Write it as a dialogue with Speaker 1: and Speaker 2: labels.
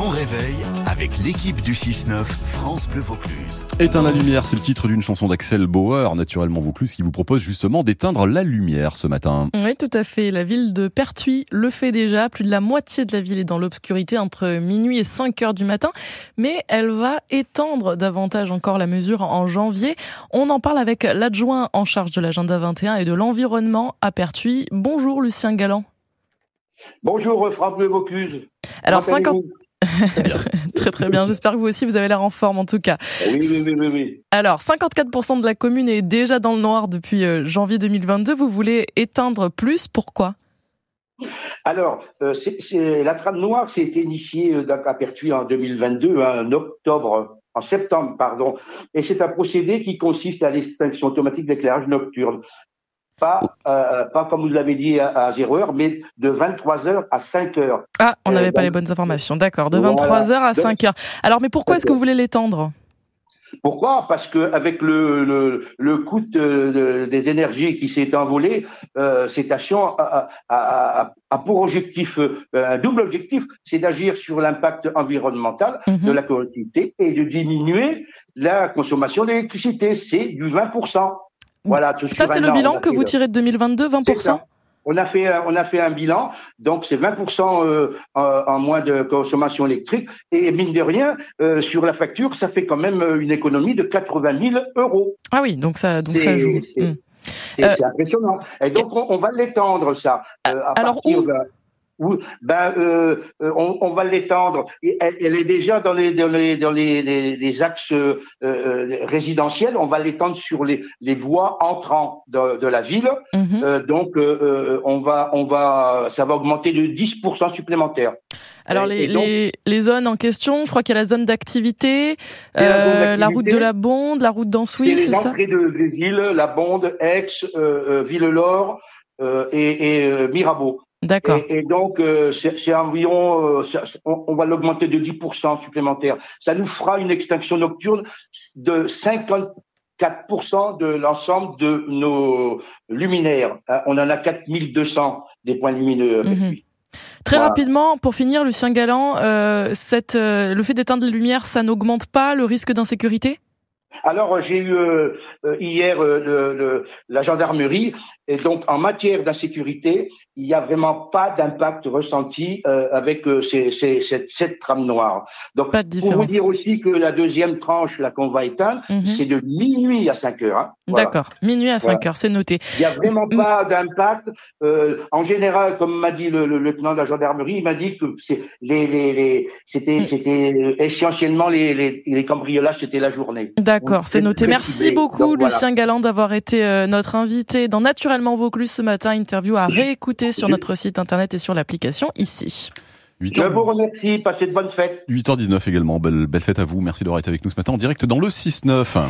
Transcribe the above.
Speaker 1: bon réveil avec l'équipe du 6-9 France Bleu Vaucluse.
Speaker 2: Éteins la lumière, c'est le titre d'une chanson d'Axel Bauer, naturellement Vaucluse, qui vous propose justement d'éteindre la lumière ce matin.
Speaker 3: Oui, tout à fait. La ville de Pertuis le fait déjà. Plus de la moitié de la ville est dans l'obscurité entre minuit et 5 heures du matin. Mais elle va étendre davantage encore la mesure en janvier. On en parle avec l'adjoint en charge de l'agenda 21 et de l'environnement à Pertuis. Bonjour Lucien Galland.
Speaker 4: Bonjour Franck Bleu Vaucluse.
Speaker 3: Alors 50... très très bien, j'espère que vous aussi vous avez l'air en forme en tout cas.
Speaker 4: Oui, oui, oui, oui.
Speaker 3: Alors 54% de la commune est déjà dans le noir depuis euh, janvier 2022, vous voulez éteindre plus, pourquoi?
Speaker 4: Alors, euh, la trame noire s'est initiée euh, à Pertuis en 2022, hein, en octobre, en septembre, pardon, et c'est un procédé qui consiste à l'extinction automatique d'éclairage nocturne. Pas, euh, pas comme vous l'avez dit à, à 0 heure, mais de 23 heures à 5 heures.
Speaker 3: Ah, on n'avait pas les bonnes informations, d'accord, de 23 heures à 5 heures. Alors, mais pourquoi est-ce que vous voulez l'étendre?
Speaker 4: Pourquoi? Parce que avec le, le, le coût de, des énergies qui s'est envolé, euh, cette action a, a, a, a, pour objectif, euh, un double objectif, c'est d'agir sur l'impact environnemental
Speaker 3: Mhm.
Speaker 4: de la collectivité et de diminuer la consommation d'électricité. C'est du 20%. Voilà. tout
Speaker 3: Ça, c'est le bilan que vous tirez de 2022,
Speaker 4: C'est
Speaker 3: 20%
Speaker 4: ça. On a fait un- on a fait un bilan, donc c'est 20% euh, en, en moins de consommation électrique et mine de rien euh, sur la facture, ça fait quand même euh, une économie de 80 000 euros.
Speaker 3: Ah oui, donc ça, donc ça joue.
Speaker 4: c'est-
Speaker 3: Hmm. Euh,
Speaker 4: impressionnant. Et donc on, on va l'étendre ça. euh, à
Speaker 3: alors
Speaker 4: partir
Speaker 3: où
Speaker 4: de- où ben, euh, euh, on, on va l'étendre. Elle, elle est déjà dans les dans les dans les, les, les axes euh, euh, résidentiels. On va l'étendre sur les, les voies entrant de, de la ville.
Speaker 3: Mhm.
Speaker 4: Euh, donc, euh, on va, on va, ça va augmenter de 10% supplémentaire.
Speaker 3: Alors les,
Speaker 4: donc-
Speaker 3: les, les zones en question, je crois qu'il y a la zone d'activité,
Speaker 4: la
Speaker 3: route de la Bonde, la route d'Ansouis, c'est ça
Speaker 4: entrées de Grésil, La Bonde, Aix, Villelor euh, et, et Mirabeau.
Speaker 3: D'accord.
Speaker 4: Et, et donc, euh, c'est environ, euh, on, on va l'augmenter de 10% supplémentaire. Ça nous fera une extinction nocturne de 54% de l'ensemble de nos luminaires. Hein, On en a 4200 des points lumineux. avec
Speaker 3: Mhm.
Speaker 4: lui.
Speaker 3: Très
Speaker 4: Voilà.
Speaker 3: rapidement, pour finir, Lucien Galland, euh, cette, euh, le fait d'éteindre les lumières, ça n'augmente pas le risque d'insécurité?
Speaker 4: Alors, euh, j'ai eu euh, euh, hier euh, le- le- la gendarmerie, et donc en matière d'insécurité, il n'y a vraiment pas d'impact ressenti euh, avec euh, ces- ces- cette, cette trame noire. Donc,
Speaker 3: Pas de
Speaker 4: pour vous dire aussi que la deuxième tranche là qu'on va éteindre,
Speaker 3: Mhm.
Speaker 4: c'est de minuit à 5 heures. Hein. Voilà.
Speaker 3: D'accord. Minuit à 5
Speaker 4: Voilà.
Speaker 3: heures, c'est noté.
Speaker 4: Il n'y a vraiment
Speaker 3: Mm.
Speaker 4: pas d'impact. Euh, en général, comme m'a dit le, le lieutenant de la gendarmerie, il m'a dit que les, les, les, c'était,
Speaker 3: Mm.
Speaker 4: essentiellement les, les, les cambriolages, c'était la journée.
Speaker 3: D'accord,
Speaker 4: Oui,
Speaker 3: c'est noté. Merci beaucoup,
Speaker 4: Donc, voilà.
Speaker 3: Lucien Galland, d'avoir été euh, notre invité dans Naturellement Vaucluse ce matin. Interview à réécouter sur notre site internet et sur l'application ici.
Speaker 2: 8h,
Speaker 4: Je vous remercie. Passez de bonnes fêtes.
Speaker 2: 8h19 également. Belle, belle fête à vous. Merci d'avoir été avec nous ce matin en direct dans le 6-9.